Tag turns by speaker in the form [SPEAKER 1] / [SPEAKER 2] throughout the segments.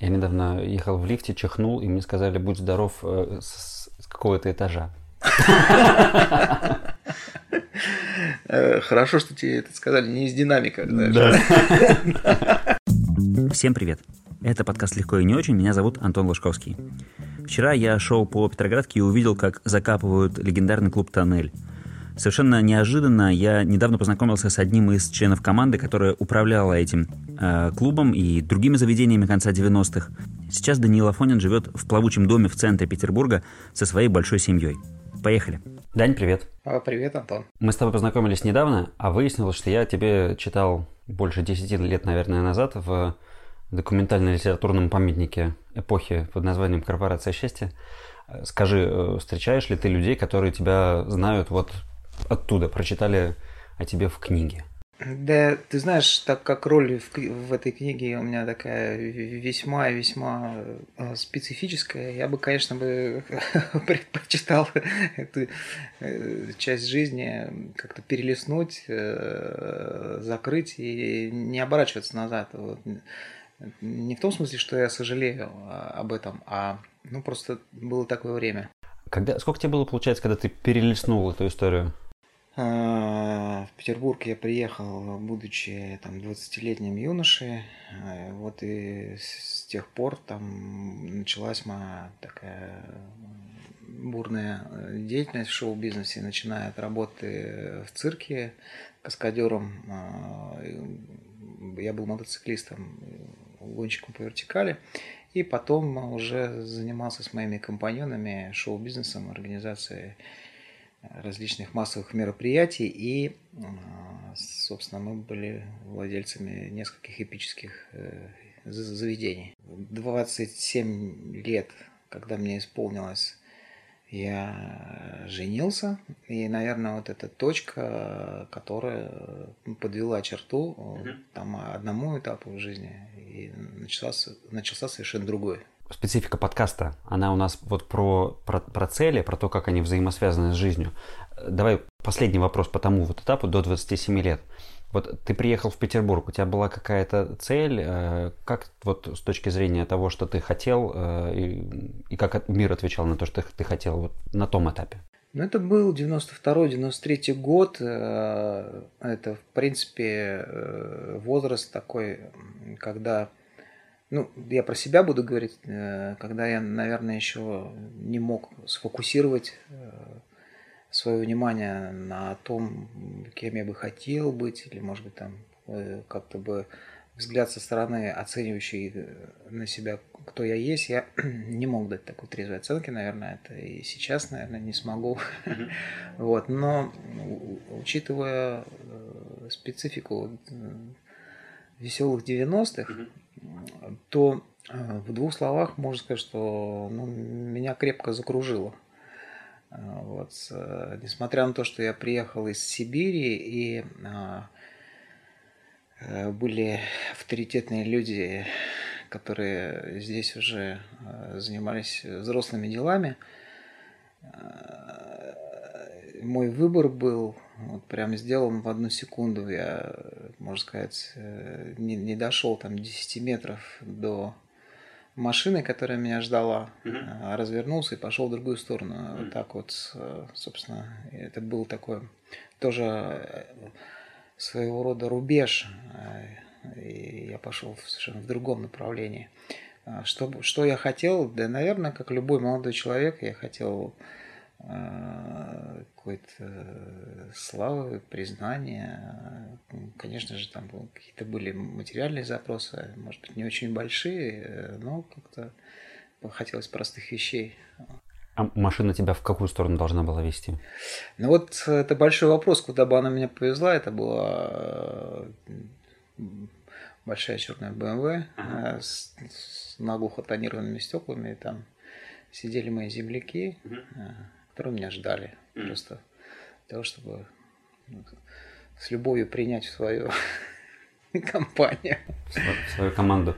[SPEAKER 1] Я недавно ехал в лифте, чихнул, и мне сказали, будь здоров э, с, с какого-то этажа.
[SPEAKER 2] Э, хорошо, что тебе это сказали не из динамика. Да.
[SPEAKER 3] Всем привет. Это подкаст «Легко и не очень». Меня зовут Антон Лужковский. Вчера я шел по Петроградке и увидел, как закапывают легендарный клуб «Тоннель». Совершенно неожиданно я недавно познакомился с одним из членов команды, которая управляла этим э, клубом и другими заведениями конца 90-х. Сейчас Даниил Афонин живет в плавучем доме в центре Петербурга со своей большой семьей. Поехали. Дань, привет.
[SPEAKER 2] А, привет, Антон.
[SPEAKER 1] Мы с тобой познакомились недавно, а выяснилось, что я тебе читал больше 10 лет, наверное, назад в документально-литературном памятнике эпохи под названием «Корпорация счастья». Скажи, э, встречаешь ли ты людей, которые тебя знают вот оттуда прочитали о тебе в книге?
[SPEAKER 2] Да, ты знаешь, так как роль в, в этой книге у меня такая весьма и весьма э, специфическая, я бы, конечно, бы предпочитал эту э, часть жизни как-то перелистнуть, э, закрыть и не оборачиваться назад. Вот. Не в том смысле, что я сожалею об этом, а ну просто было такое время.
[SPEAKER 1] Когда, сколько тебе было, получается, когда ты перелистнул эту историю?
[SPEAKER 2] А, в Петербург я приехал, будучи там 20-летним юношей. А, вот и с тех пор там началась моя такая бурная деятельность в шоу-бизнесе, начиная от работы в цирке каскадером. А, я был мотоциклистом, гонщиком по вертикали. И потом уже занимался с моими компаньонами шоу-бизнесом, организацией различных массовых мероприятий, и, собственно, мы были владельцами нескольких эпических э, заведений. 27 лет, когда мне исполнилось, я женился, и, наверное, вот эта точка, которая подвела черту mm там одному этапу в жизни, и начался, начался совершенно другой
[SPEAKER 1] специфика подкаста, она у нас вот про, про, про цели, про то, как они взаимосвязаны с жизнью. Давай последний вопрос по тому вот этапу до 27 лет. Вот ты приехал в Петербург, у тебя была какая-то цель, э, как вот с точки зрения того, что ты хотел, э, и, и как мир отвечал на то, что ты хотел вот на том этапе?
[SPEAKER 2] Ну, это был 92-93 год. Э, это, в принципе, возраст такой, когда ну, я про себя буду говорить, э, когда я, наверное, еще не мог сфокусировать э, свое внимание на том, кем я бы хотел быть, или, может быть, там э, как-то бы взгляд со стороны, оценивающий на себя, кто я есть, я не мог дать такой трезвой оценки, наверное, это и сейчас, наверное, не смогу. вот, но учитывая специфику веселых 90-х, то э, в двух словах можно сказать, что ну, меня крепко закружило. Э, вот. Э, несмотря на то, что я приехал из Сибири и были авторитетные люди, которые здесь уже занимались взрослыми делами, мой выбор был вот прям сделан в одну секунду. Я, можно сказать, э, не, не дошел там 10 метров до машины, которая меня ждала, mm-hmm. развернулся и пошел в другую сторону. Mm-hmm. Вот так вот, э, собственно, это был такой тоже э, своего рода рубеж. И я пошел совершенно в другом направлении. А что, что я хотел? Да, наверное, как любой молодой человек, я хотел Э, какой-то э, славы, признания. Конечно же, там какие-то были материальные запросы, может быть, не очень большие, э, но как-то хотелось простых вещей.
[SPEAKER 1] А машина тебя в какую сторону должна была вести?
[SPEAKER 2] Ну вот это большой вопрос, куда бы она меня повезла. Это была большая черная BMW ага. с, с наглухо тонированными стеклами. Там сидели мои земляки. Ага которые меня ждали. Mm. Просто для того, чтобы с любовью принять в свою компанию.
[SPEAKER 1] В свою команду.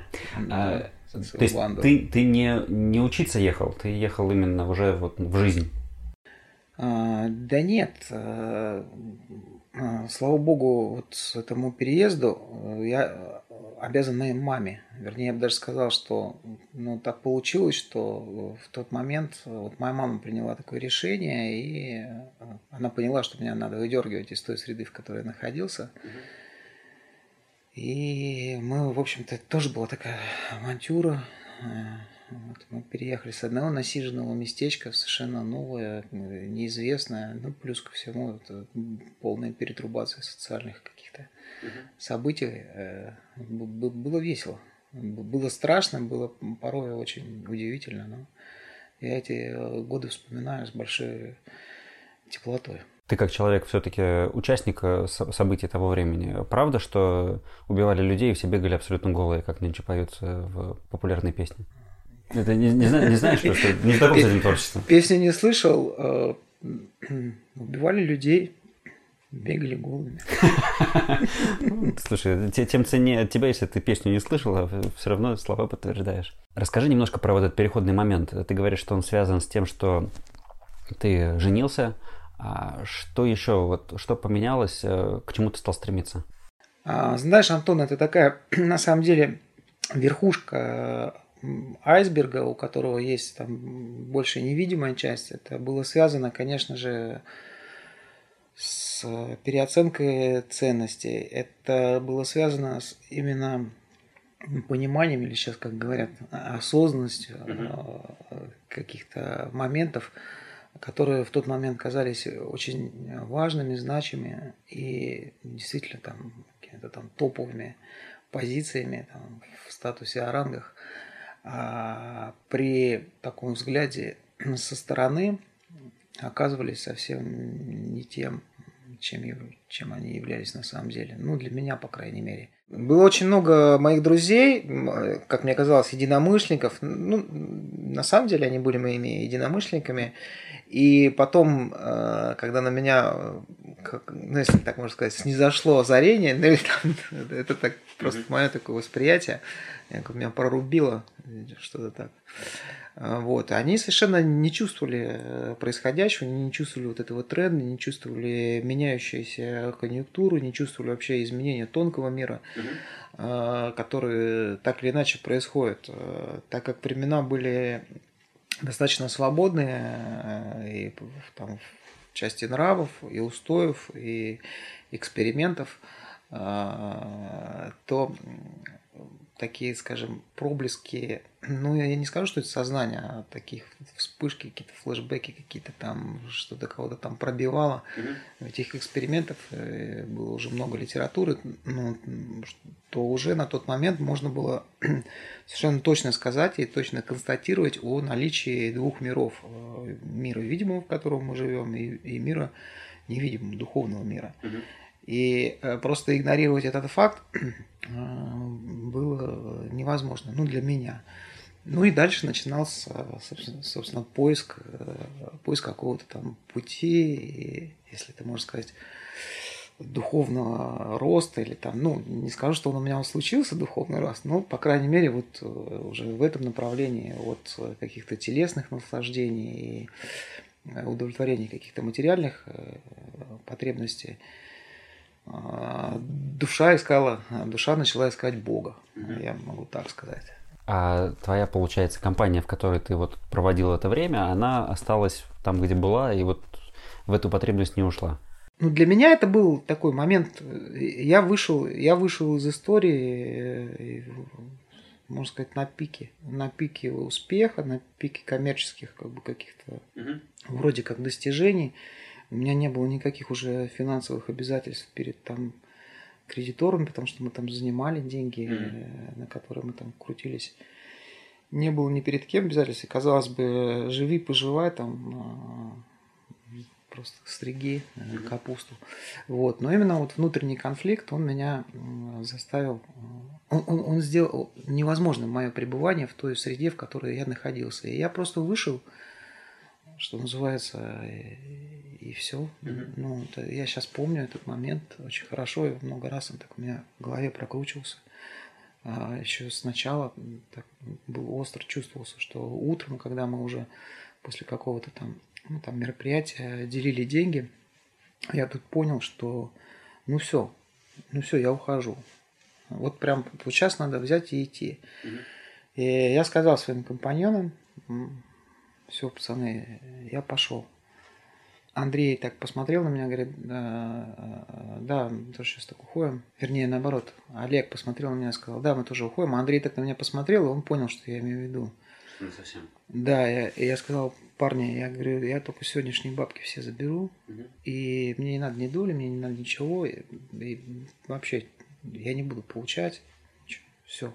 [SPEAKER 1] А, то есть ты, ты не, не учиться ехал, ты ехал именно уже вот в жизнь?
[SPEAKER 2] А, да нет. А, а, слава богу, вот этому переезду э, я обязан моей маме. Вернее, я бы даже сказал, что ну, так получилось, что в тот момент вот моя мама приняла такое решение, и она поняла, что меня надо выдергивать из той среды, в которой я находился. И мы, в общем-то, тоже была такая авантюра. Вот, мы переехали с одного насиженного местечка в совершенно новое, неизвестное, ну, плюс ко всему, это полная перетрубация социальных каких-то угу. событий. Э, было весело. Было страшно, было порой очень удивительно, но я эти э, годы вспоминаю с большой теплотой.
[SPEAKER 1] Ты как человек все-таки участник э, событий того времени. Правда, что убивали людей и все бегали абсолютно голые, как нынче поются в популярной песне? Это не, не, не знаешь, что не знаком с этим творчеством?
[SPEAKER 2] Песни не слышал. А, убивали людей, бегали голыми.
[SPEAKER 1] Слушай, тем ценнее от тебя, если ты песню не слышал, а все равно слова подтверждаешь. Расскажи немножко про вот этот переходный момент. Ты говоришь, что он связан с тем, что ты женился. А что еще, вот, что поменялось, э, к чему ты стал стремиться?
[SPEAKER 2] А, знаешь, Антон, это такая, на самом деле, верхушка айсберга, у которого есть там больше невидимая часть, это было связано, конечно же, с переоценкой ценностей. Это было связано с именно пониманием, или сейчас, как говорят, осознанностью mm-hmm. каких-то моментов, которые в тот момент казались очень важными, значимыми и действительно там какими-то там топовыми позициями там, в статусе о рангах. А при таком взгляде со стороны оказывались совсем не тем, чем, чем они являлись на самом деле. Ну, для меня, по крайней мере. Было очень много моих друзей, как мне казалось, единомышленников. Ну, на самом деле они были моими единомышленниками. И потом, э, когда на меня, как, ну, если так можно сказать, снизошло озарение, ну, или там, это так просто мое такое восприятие, как меня прорубило, что-то так. А, вот. Они совершенно не чувствовали э, происходящего, не чувствовали вот этого тренда, не чувствовали меняющуюся конъюнктуру, не чувствовали вообще изменения тонкого мира, угу. которые так или иначе происходят. Э, так как времена были достаточно свободные э, и там, в части нравов, и устоев, и экспериментов, то такие, скажем, проблески, ну, я не скажу, что это сознание, а таких вспышки, какие-то флешбеки, какие-то там, что-то кого-то там пробивало. Mm-hmm. Этих экспериментов э, было уже много литературы, ну, то уже на тот момент можно было совершенно точно сказать и точно констатировать о наличии двух миров. Э, мира видимого, в котором мы живем, и, и мира невидимого, духовного мира. Mm-hmm. И э, просто игнорировать этот факт было невозможно, ну, для меня. Ну и дальше начинался, собственно, поиск, э, поиск какого-то там пути, если ты можешь сказать, духовного роста или там, ну, не скажу, что он у меня случился, духовный рост, но, по крайней мере, вот э, уже в этом направлении от каких-то телесных наслаждений и удовлетворения каких-то материальных потребностей – душа искала, душа начала искать Бога, я могу так сказать.
[SPEAKER 1] А твоя, получается, компания, в которой ты вот проводил это время, она осталась там, где была, и вот в эту потребность не ушла?
[SPEAKER 2] Ну, для меня это был такой момент. Я вышел, я вышел из истории, можно сказать, на пике. На пике успеха, на пике коммерческих как бы каких-то угу. вроде как достижений. У меня не было никаких уже финансовых обязательств перед там кредиторами, потому что мы там занимали деньги, mm-hmm. на которые мы там крутились. Не было ни перед кем обязательств. И, казалось бы, живи, поживай, там а, просто стриги mm-hmm. капусту. Вот. Но именно вот внутренний конфликт, он меня заставил, он, он, он сделал невозможным мое пребывание в той среде, в которой я находился. И я просто вышел, что называется, и, и все. Mm-hmm. Ну, это, я сейчас помню этот момент очень хорошо, и много раз он так у меня в голове прокручивался. А еще сначала так был остро чувствовался, что утром, когда мы уже после какого-то там, ну, там мероприятия делили деньги, я тут понял, что ну все, ну все, я ухожу. Вот прям вот сейчас надо взять и идти. И я сказал своим компаньонам, все, пацаны, я пошел. Андрей так посмотрел на меня, говорит, да, да, мы тоже сейчас так уходим. Вернее, наоборот, Олег посмотрел на меня и сказал, да, мы тоже уходим. А Андрей так на меня посмотрел, и он понял, что я имею в виду.
[SPEAKER 1] Не совсем.
[SPEAKER 2] Да, я, я сказал, парни, я говорю, я только сегодняшние бабки все заберу, угу. и мне не надо ни доли, мне не надо ничего, и, и вообще я не буду получать, все.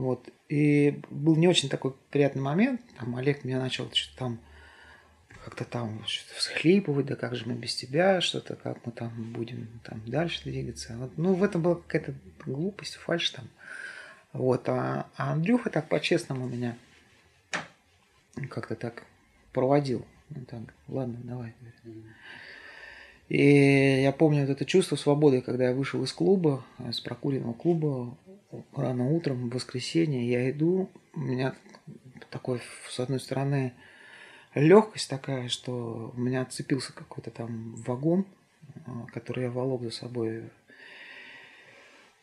[SPEAKER 2] Вот. И был не очень такой приятный момент, там Олег меня начал что-то там как-то там что-то всхлипывать, да как же мы без тебя, что-то, как мы там будем там дальше двигаться. Вот, ну, в этом была какая-то глупость, фальш там. Вот, а, а Андрюха так по-честному меня как-то так проводил. Ну, так, ладно, давай. И я помню вот это чувство свободы, когда я вышел из клуба, с прокуренного клуба, рано утром, в воскресенье, я иду, у меня такой, с одной стороны, легкость такая, что у меня отцепился какой-то там вагон, а, который я волок за собой.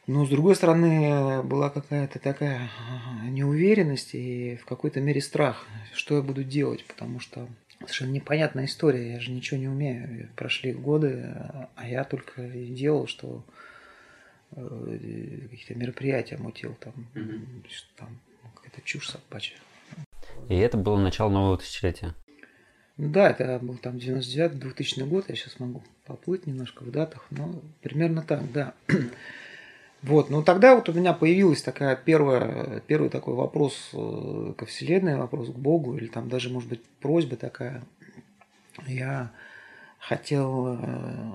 [SPEAKER 2] Но с другой стороны была какая-то такая а, неуверенность и в какой-то мере страх, что я буду делать, потому что совершенно непонятная история, я же ничего не умею. Прошли годы, а я только и делал, что какие-то мероприятия мутил, там, mm-hmm. там какая-то чушь собачья.
[SPEAKER 1] И это было начало нового тысячелетия?
[SPEAKER 2] Да, это был там 99-2000 год, я сейчас могу поплыть немножко в датах, но примерно так, да. Вот, ну тогда вот у меня появилась такая первая, первый такой вопрос э, ко Вселенной, вопрос к Богу, или там даже, может быть, просьба такая. Я хотел, э,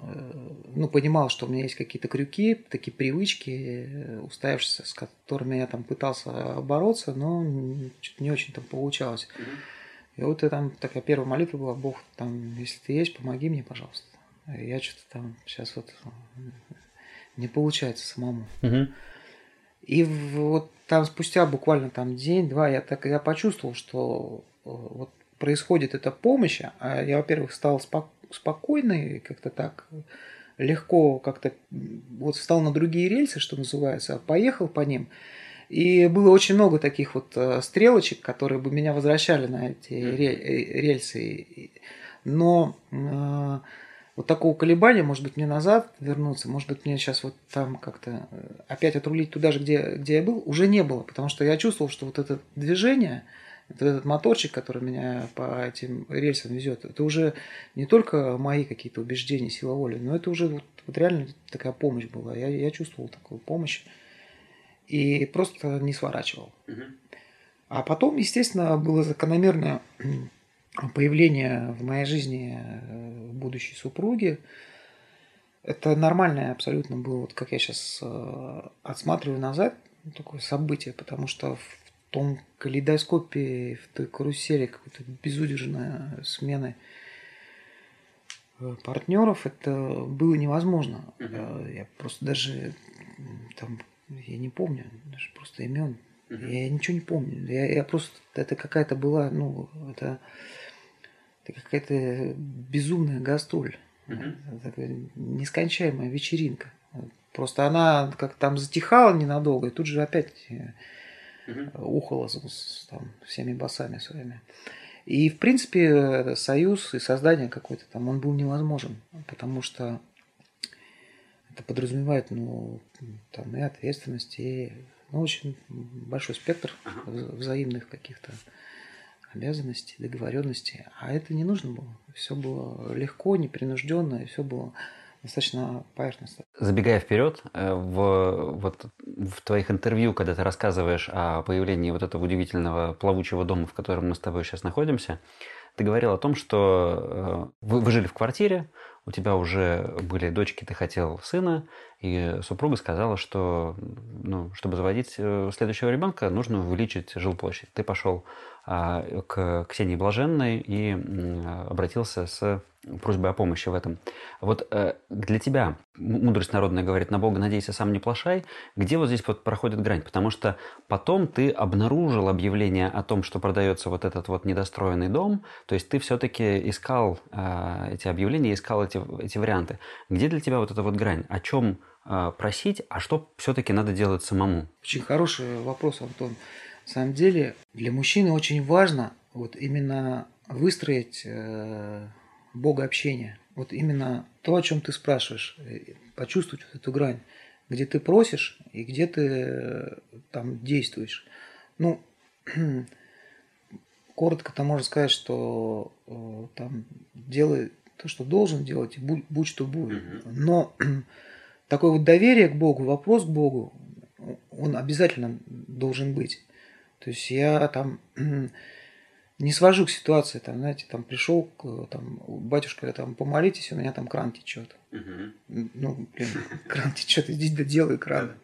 [SPEAKER 2] ну, понимал, что у меня есть какие-то крюки, такие привычки, уставившиеся, с которыми я там пытался бороться, но не очень там получалось. И вот и там такая первая молитва была, Бог, там, если ты есть, помоги мне, пожалуйста. Я что-то там сейчас вот не получается самому.
[SPEAKER 1] Угу.
[SPEAKER 2] И вот там спустя буквально там день-два я так я почувствовал, что э, вот происходит эта помощь, а я, во-первых, стал спок- спокойный, как-то так легко как-то вот встал на другие рельсы, что называется, поехал по ним. И было очень много таких вот э, стрелочек, которые бы меня возвращали на эти э, рельсы. Но вот такого колебания, может быть, мне назад вернуться, может быть, мне сейчас вот там как-то э, опять отрулить туда же, где, где я был, уже не было, потому что я чувствовал, что вот это движение, этот моторчик, который меня по этим рельсам везет, это уже не только мои какие-то убеждения, сила воли, но это уже вот, вот реально такая помощь была. Я, я чувствовал такую помощь и просто не сворачивал. А потом, естественно, было закономерное появление в моей жизни э, будущей супруги. Это нормальное абсолютно было, вот как я сейчас э, отсматриваю назад, такое событие, потому что в том калейдоскопе, в той карусели какой-то безудержной смены э, партнеров это было невозможно. Uh-huh. Я просто даже там, я не помню, даже просто имен. Uh-huh. Я ничего не помню. Я, я просто, это какая-то была, ну, это это какая-то безумная гастроль. Такая нескончаемая вечеринка. Просто она как там затихала ненадолго, и тут же опять угу. ухала с, там, всеми басами своими. И, в принципе, союз и создание какой-то там, он был невозможен, потому что это подразумевает, ну, там, и ответственность, и, ну, очень большой спектр взаимных каких-то обязанностей, договоренностей. А это не нужно было. Все было легко, непринужденно, и все было достаточно поверхностно.
[SPEAKER 1] Забегая вперед, э, в, вот, в твоих интервью, когда ты рассказываешь о появлении вот этого удивительного плавучего дома, в котором мы с тобой сейчас находимся, ты говорил о том, что э, вы, вы жили в квартире, у тебя уже были дочки, ты хотел сына, и супруга сказала, что ну, чтобы заводить э, следующего ребенка, нужно увеличить жилплощадь. Ты пошел к Ксении Блаженной и обратился с просьбой о помощи в этом. Вот э, для тебя, мудрость народная говорит, на Бога надейся, сам не плашай, где вот здесь вот проходит грань? Потому что потом ты обнаружил объявление о том, что продается вот этот вот недостроенный дом, то есть ты все-таки искал э, эти объявления, искал эти, эти варианты. Где для тебя вот эта вот грань? О чем просить, а что все-таки надо делать самому?
[SPEAKER 2] Очень хороший вопрос, Антон. На самом деле для мужчины очень важно вот именно выстроить э, богообщение. Вот именно то, о чем ты спрашиваешь, э, почувствовать вот эту грань, где ты просишь и где ты э, там действуешь. Ну, коротко-то можно сказать, что э, там делай то, что должен делать, и будь, будь что будет. Но такое вот доверие к Богу, вопрос к Богу, он обязательно должен быть. То есть я там не свожу к ситуации, там, знаете, там пришел, там, батюшка, там, помолитесь, у меня там кран течет. Угу. Ну, блин, кран течет, иди да делай кран.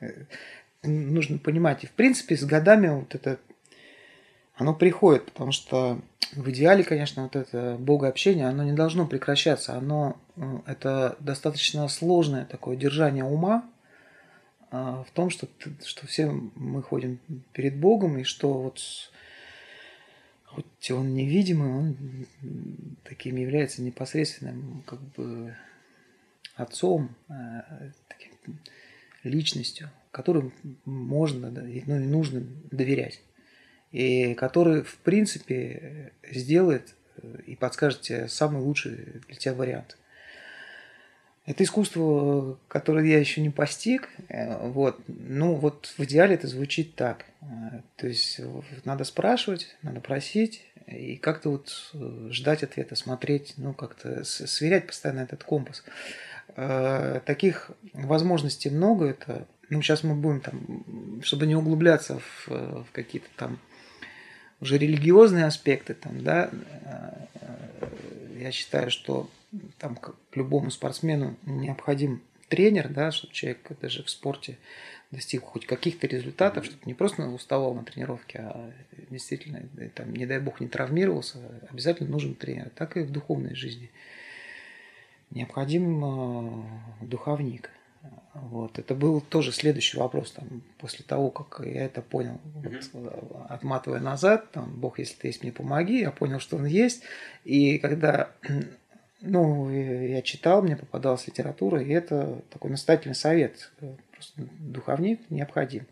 [SPEAKER 2] Э, нужно понимать. И, в принципе, с годами вот это, оно приходит, потому что в идеале, конечно, вот это богообщение, оно не должно прекращаться. Оно, э, это достаточно сложное такое держание ума, в том, что, что все мы ходим перед Богом, и что вот хоть он невидимый, он таким является непосредственным как бы отцом, э, таким личностью, которым можно ну, и нужно доверять. И который, в принципе, сделает э, и подскажет тебе самый лучший для тебя вариант. Это искусство, которое я еще не постиг. Э, вот. Ну, вот в идеале это звучит так. Э, то есть надо спрашивать, надо просить и как-то вот э, ждать ответа, смотреть, ну, как-то сверять постоянно этот компас. Таких возможностей много. Это, ну, сейчас мы будем там, чтобы не углубляться в, в какие-то там уже религиозные аспекты, там, да, я считаю, что там к любому спортсмену необходим тренер, да, чтобы человек даже в спорте достиг хоть каких-то результатов, чтобы не просто уставал на тренировке, а действительно, там, не дай бог, не травмировался, обязательно нужен тренер. Так и в духовной жизни. Необходим э, духовник. Вот. Это был тоже следующий вопрос, там, после того, как я это понял, вот, отматывая назад, там, Бог, если ты есть, мне помоги, я понял, что Он есть, и когда ну, я читал, мне попадалась литература, и это такой настоятельный совет. Просто духовник необходим.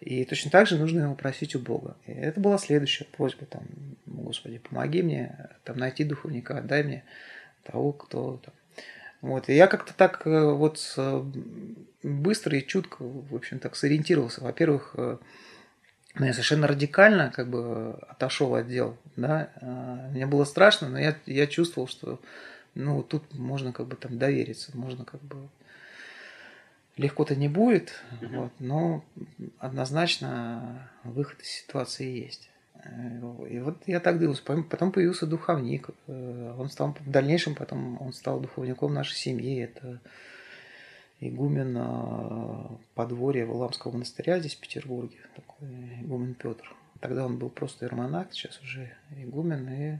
[SPEAKER 2] И точно так же нужно его просить у Бога. И это была следующая просьба, там, Господи, помоги мне там, найти духовника, дай мне того, кто там. Вот. И я как-то так э, вот быстро и чутко, в общем, так сориентировался. Во-первых, ну, я совершенно радикально как бы отошел от дел. Да? Мне было страшно, но я, я чувствовал, что ну, тут можно как бы там довериться, можно как бы легко-то не будет, uh вот, но однозначно выход из ситуации есть. И вот я так дивился. Потом появился духовник. Э, он стал в дальнейшем, потом он стал духовником нашей семьи. Это игумен э, подворья Валамского монастыря здесь, в Петербурге. Такой игумен Петр. Тогда он был просто иеромонах, сейчас уже игумен. И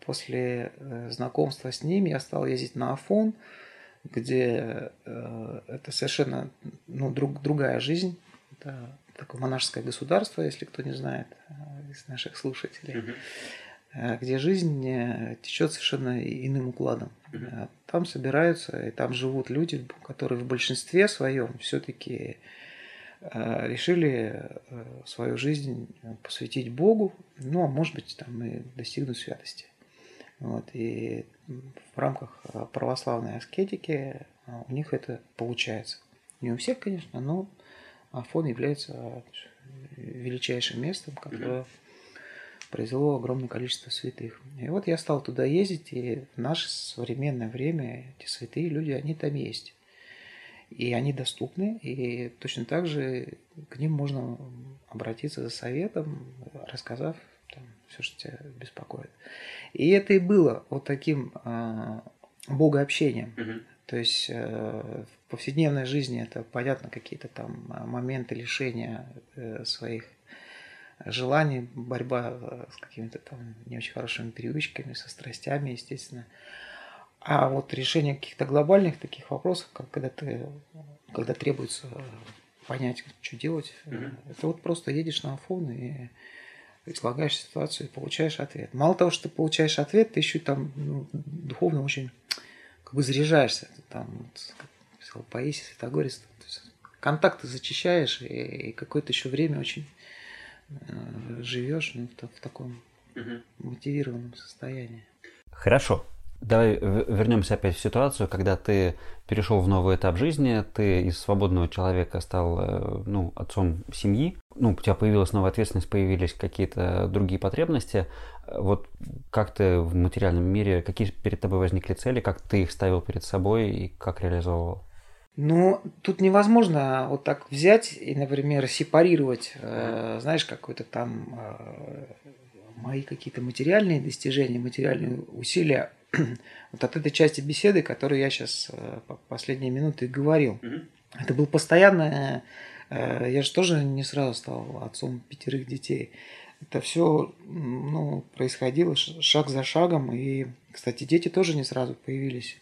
[SPEAKER 2] после э, знакомства с ними я стал ездить на Афон, где э, это совершенно ну, друг, другая жизнь. Это такое монашеское государство, если кто не знает э, из наших слушателей, mm-hmm. где жизнь течет совершенно иным укладом. Mm-hmm. Там собираются и там живут люди, которые в большинстве своем все-таки решили э, свою жизнь посвятить Богу, ну, а может быть, там и достигнуть святости. Вот, и в рамках э, православной аскетики у них это получается. Не у всех, конечно, но Афон является величайшим местом, которое произвело огромное количество святых. И вот я стал туда ездить, и в наше современное время эти святые люди, они там есть и они доступны, и точно так же к ним можно обратиться за советом, рассказав там, все, что тебя беспокоит. И это и было вот таким э, богообщением. Угу. То есть э, в повседневной жизни это, понятно, какие-то там моменты лишения э, своих желаний, борьба э, с какими-то там не очень хорошими привычками, со страстями, естественно. А вот решение каких-то глобальных таких вопросов, как когда ты, когда требуется понять, что делать, mm-hmm. это вот просто едешь на Афон и излагаешь ситуацию и получаешь ответ. Мало того, что ты получаешь ответ, ты еще там ну, духовно очень как бы заряжаешься. Там, вот, как писал Паисий Святогорец, контакты зачищаешь, и, и какое-то еще время очень э, живешь ну, в, в таком угу. мотивированном состоянии.
[SPEAKER 1] Хорошо. Давай вернемся опять в ситуацию, когда ты перешел в новый этап жизни, ты из свободного человека стал э, ну, отцом семьи, ну, у тебя появилась новая ответственность, появились какие-то другие потребности. Вот как ты в материальном мире, какие перед тобой возникли цели, как ты их ставил перед собой и как реализовывал?
[SPEAKER 2] Ну, тут невозможно вот так взять и, например, сепарировать, э, знаешь, какой-то там э, мои какие-то материальные достижения, материальные усилия вот от этой части беседы, которую я сейчас э, последние минуты говорил. Это был постоянно, э, я же тоже не сразу стал отцом пятерых детей. Это все ну, происходило шаг за шагом. И, кстати, дети тоже не сразу появились.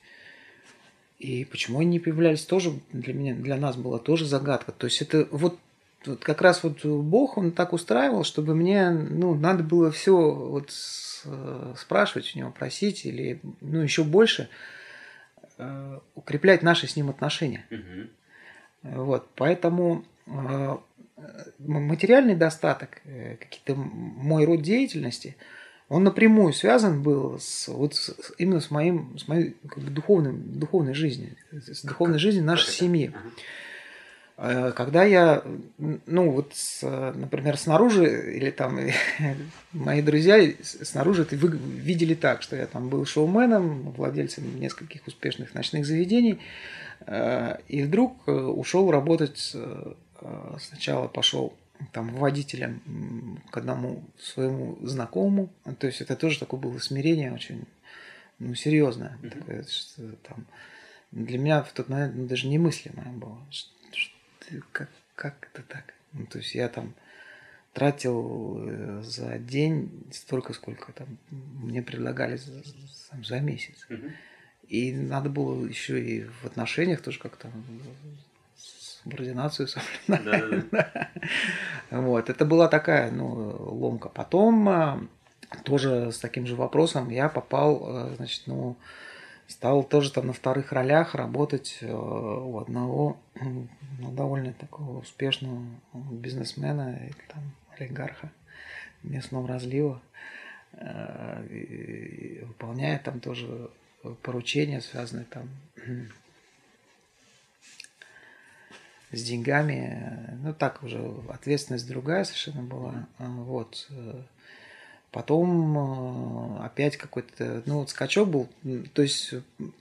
[SPEAKER 2] И почему они не появлялись, тоже для меня, для нас была тоже загадка. То есть это вот вот как раз вот Бог, он так устраивал, чтобы мне, ну, надо было все вот спрашивать у него, просить или, ну, еще больше э, укреплять наши с ним отношения. Угу. Вот, поэтому э, материальный достаток, э, какие-то мой род деятельности, он напрямую связан был с, вот с, именно с моим, с моей как бы, духовным, духовной жизнью, с духовной жизнью нашей семьи. Угу. Э, когда я, ну вот, например, снаружи, или там мои друзья снаружи это вы видели так, что я там был шоуменом, владельцем нескольких успешных ночных заведений, э, и вдруг э, ушел работать, сначала пошел там водителем к одному своему знакомому, то есть это тоже такое было смирение очень, ну, серьезное, mm-hmm. такое, что там для меня в тот момент ну, даже немыслимое было, как, как это так? Ну, то есть я там тратил э, за день столько, сколько там мне предлагали за, там, за месяц. Угу. И надо было еще и в отношениях тоже как-то субординацию соблюдать. Да, да, да. Вот, это была такая, ну, ломка. Потом а, тоже с таким же вопросом я попал, э, значит, ну, стал тоже там на вторых ролях работать э, у одного ну, довольно такого успешного бизнесмена или там олигарха местного разлива, э, выполняя там тоже поручения, связанные там с деньгами. Ну, так уже ответственность другая совершенно была. Вот. Потом э, опять какой-то, ну, вот скачок был. То есть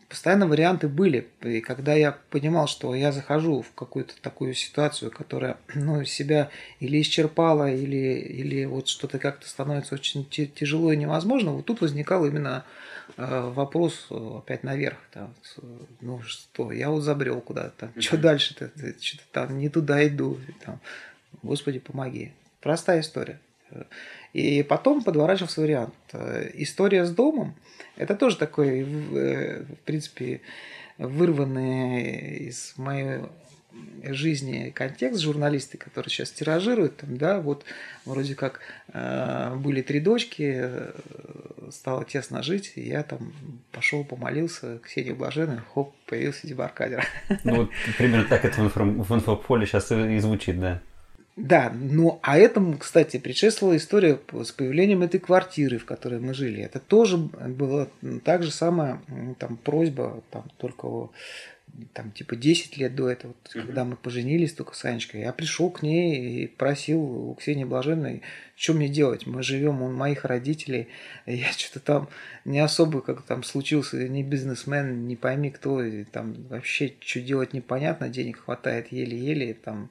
[SPEAKER 2] постоянно варианты были. И когда я понимал, что я захожу в какую-то такую ситуацию, которая, ну, себя или исчерпала, или, или вот что-то как-то становится очень тяжело и невозможно, вот тут возникал именно э, вопрос опять наверх. Да, ну что, я вот забрел куда-то, что дальше-то, что-то там не туда иду, там, Господи, помоги. Простая история. И потом подворачивался вариант. История с домом – это тоже такой, э, в принципе, вырванный из моей жизни контекст журналисты, которые сейчас тиражируют, там, да, вот вроде как э, были три дочки, э, стало тесно жить, и я там пошел, помолился, Ксении Блаженной, хоп, появился дебаркадер.
[SPEAKER 1] Ну вот примерно так это в инфополе сейчас и звучит, да.
[SPEAKER 2] Да, ну а этому, кстати, предшествовала история с появлением этой квартиры, в которой мы жили. Это тоже была так же самая там, просьба, там, только там, типа 10 лет до этого, mm-hmm. когда мы поженились только с Анечкой, я пришел к ней и просил у Ксении Блаженной, что мне делать? Мы живем у моих родителей, я что-то там не особо, как там случился, не бизнесмен, не пойми кто, и там вообще что делать непонятно, денег хватает еле-еле, там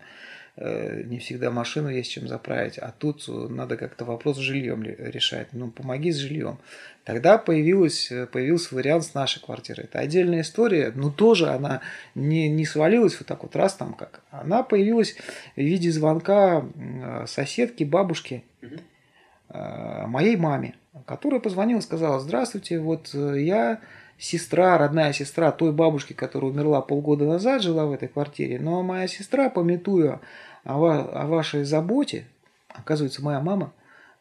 [SPEAKER 2] не всегда машину есть чем заправить, а тут надо как-то вопрос с жильем решать. Ну, помоги с жильем. Тогда появилась, появился вариант с нашей квартиры. Это отдельная история, но тоже она не, не свалилась вот так вот раз там как. Она появилась в виде звонка соседки, бабушки, э, моей маме, которая позвонила и сказала, здравствуйте, вот э, я сестра, родная сестра той бабушки, которая умерла полгода назад, жила в этой квартире, но моя сестра, пометуя о, о вашей заботе, оказывается, моя мама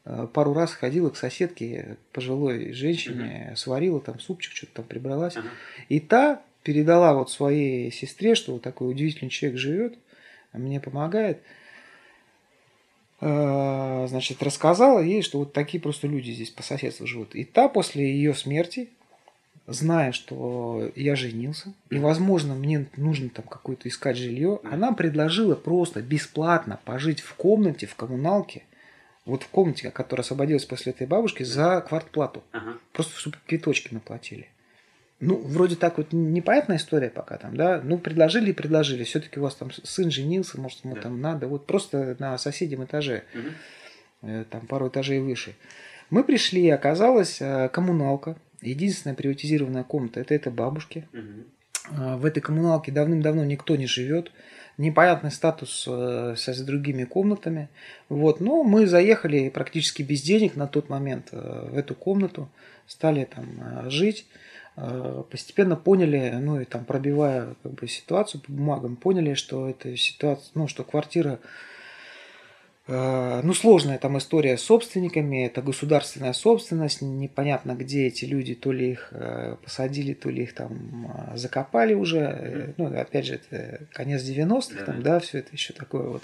[SPEAKER 2] э, пару раз ходила к соседке, пожилой женщине, угу. сварила там супчик, что-то там прибралась. Ага. И та передала вот своей сестре, что вот такой удивительный человек живет, мне помогает. Э, значит, рассказала ей, что вот такие просто люди здесь по соседству живут. И та после ее смерти, зная, что я женился, и, возможно, мне нужно там какое-то искать жилье, она предложила просто бесплатно пожить в комнате, в коммуналке, вот в комнате, которая освободилась после этой бабушки, за квартплату. Ага. Просто чтобы квиточки наплатили. Ну, вроде так вот непонятная история пока там, да. Ну, предложили и предложили. Все-таки у вас там сын женился, может, ему да. там надо. Вот просто на соседнем этаже, угу. там пару этажей выше. Мы пришли, и оказалась э, коммуналка. Единственная приватизированная комната это эта бабушки. Угу. В этой коммуналке давным-давно никто не живет. Непонятный статус э, с другими комнатами. Вот. Но мы заехали практически без денег на тот момент в эту комнату. Стали там жить. Э, постепенно поняли, ну и там пробивая как бы ситуацию по бумагам, поняли, что это ситуация, ну что квартира, э, ну сложная там история с собственниками, это государственная собственность, непонятно где эти люди, то ли их э, посадили, то ли их там закопали уже, ну опять же это конец 90-х, там, да, все это еще такое вот.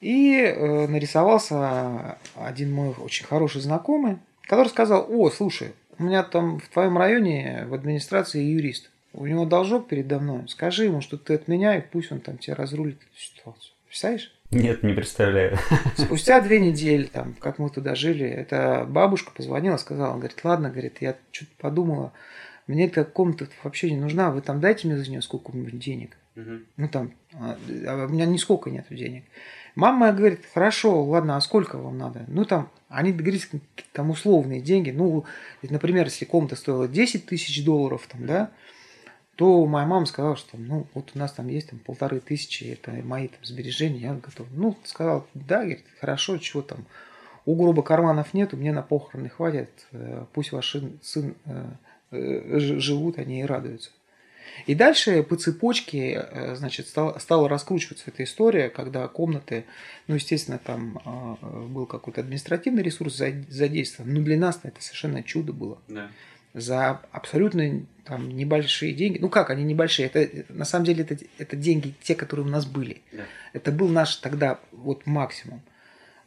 [SPEAKER 2] И нарисовался один мой очень хороший знакомый, который сказал, о, слушай, у меня там в твоем районе в администрации юрист. У него должок передо мной. Скажи ему, что ты от меня, и пусть он там тебе разрулит эту ситуацию. Представляешь?
[SPEAKER 1] Нет, не представляю.
[SPEAKER 2] Спустя две недели, там, как мы туда жили, эта бабушка позвонила, сказала, говорит, ладно, говорит, я что-то подумала, мне эта комната вообще не нужна, вы там дайте мне за нее сколько-нибудь денег. Угу. Ну там, а, а у меня нисколько нет денег. Мама моя говорит, хорошо, ладно, а сколько вам надо? Ну там они договорились там условные деньги. Ну, например, если комната стоила 10 тысяч долларов, там, да, то моя мама сказала, что ну, вот у нас там есть там, полторы тысячи, это мои там, сбережения, я готов. Ну, сказал, да, говорит, хорошо, чего там, у грубо карманов нету, мне на похороны хватит, э, пусть ваш сын э, э, живут, они и радуются. И дальше по цепочке, значит, стала, стала раскручиваться эта история, когда комнаты, ну, естественно, там был какой-то административный ресурс задействован, но для нас это совершенно чудо было. Да. За абсолютно там небольшие деньги. Ну как, они небольшие. Это на самом деле это, это деньги те, которые у нас были. Да. Это был наш тогда вот максимум.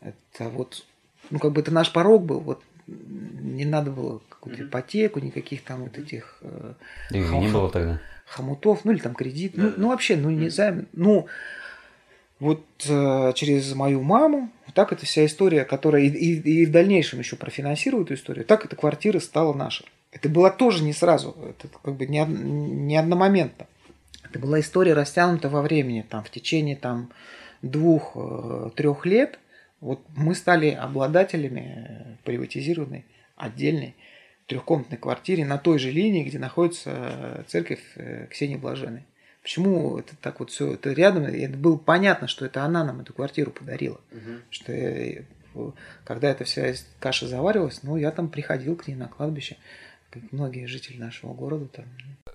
[SPEAKER 2] Это вот, ну как бы это наш порог был. Вот не надо было какую-то ипотеку, никаких там вот этих... Э,
[SPEAKER 1] Их не было тогда
[SPEAKER 2] хомутов, ну или там кредит, ну, ну вообще, ну не займ, ну вот э, через мою маму, так эта вся история, которая и, и, и в дальнейшем еще профинансирует эту историю, так эта квартира стала наша. Это было тоже не сразу, это как бы не, не одномоментно. Это была история растянута во времени, там в течение там двух-трех э, лет. Вот мы стали обладателями приватизированной отдельной трехкомнатной квартире на той же линии, где находится э, церковь э, Ксении Блаженной. Почему это так вот все это рядом? Это было понятно, что это она нам эту квартиру подарила. Угу. Что э, когда эта вся каша заваривалась, ну я там приходил к ней на кладбище, как многие жители нашего города там.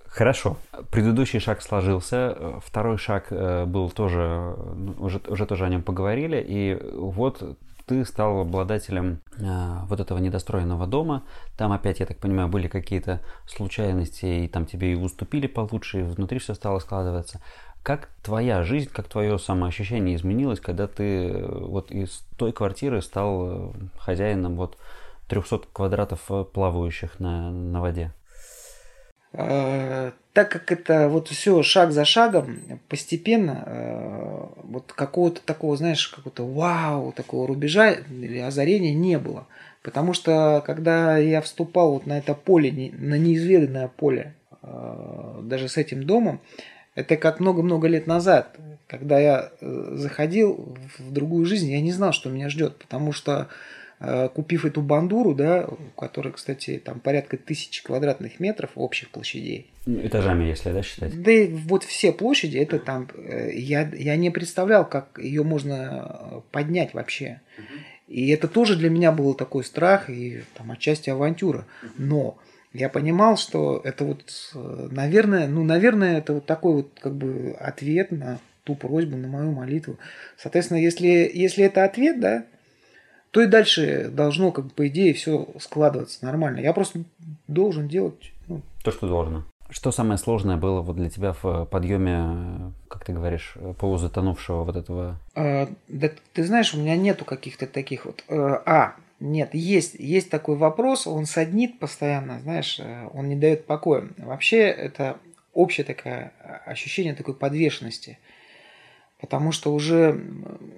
[SPEAKER 1] Хорошо. Предыдущий шаг сложился, второй шаг был тоже, уже, уже тоже о нем поговорили, и вот ты стал обладателем э, вот этого недостроенного дома. Там опять, я так понимаю, были какие-то случайности, и там тебе и уступили получше, и внутри все стало складываться. Как твоя жизнь, как твое самоощущение изменилось, когда ты э, вот из той квартиры стал э, хозяином вот 300 квадратов э, плавающих на, на воде?
[SPEAKER 2] Э, так как это вот все шаг за шагом, постепенно, э, вот какого-то такого, знаешь, какого-то вау, такого рубежа или озарения не было. Потому что когда я вступал вот на это поле, на неизведанное поле, даже с этим домом, это как много-много лет назад, когда я заходил в другую жизнь, я не знал, что меня ждет, потому что купив эту бандуру, да, у которой, кстати, там порядка тысячи квадратных метров общих площадей.
[SPEAKER 1] Ну, этажами, если, да, считать?
[SPEAKER 2] Да и вот все площади, это там, э, я, я не представлял, как ее можно э, поднять вообще. И это тоже для меня был такой страх и там отчасти авантюра. Но я понимал, что это вот, наверное, ну, наверное, это вот такой вот как бы ответ на ту просьбу, на мою молитву. Соответственно, если, если это ответ, да, то и дальше должно, как бы, по идее, все складываться нормально. Я просто должен делать ну,
[SPEAKER 1] то, что должно. Что самое сложное было вот для тебя в подъеме, как ты говоришь, полузатонувшего вот этого?
[SPEAKER 2] А, да, ты знаешь, у меня нету каких-то таких вот. Э, а, нет, есть, есть такой вопрос, он саднит постоянно, знаешь, э, он не дает покоя. Вообще это общее такое ощущение такой подвешенности. Потому что уже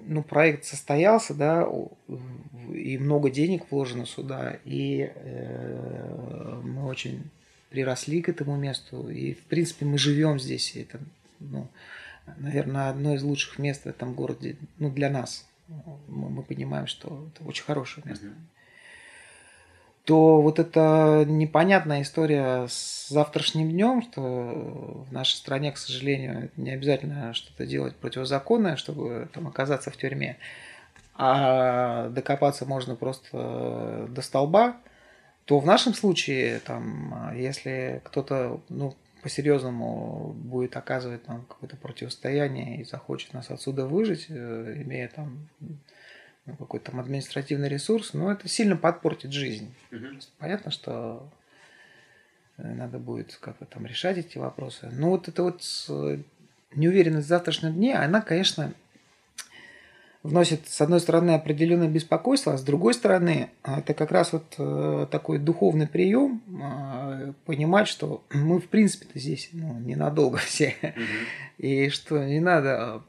[SPEAKER 2] ну, проект состоялся, да, и много денег вложено сюда, и э, мы очень приросли к этому месту, и в принципе мы живем здесь, и это, ну, наверное, одно из лучших мест в этом городе, ну, для нас. Мы, мы понимаем, что это очень хорошее место. Mm-hmm то вот эта непонятная история с завтрашним днем, что в нашей стране, к сожалению, не обязательно что-то делать противозаконное, чтобы там оказаться в тюрьме, а докопаться можно просто до столба, то в нашем случае, там, если кто-то ну, по-серьезному будет оказывать нам какое-то противостояние и захочет нас отсюда выжить, э, имея там ну, какой-то там административный ресурс, но это сильно подпортит жизнь. Угу. Понятно, что э, надо будет как-то там решать эти вопросы. Но вот эта вот э, неуверенность в завтрашнем дне, она, конечно, вносит, с одной стороны, определенное беспокойство, а с другой стороны, это как раз вот э, такой духовный прием, понимать, что мы, в принципе-то, здесь ну, ненадолго все, угу. и что не надо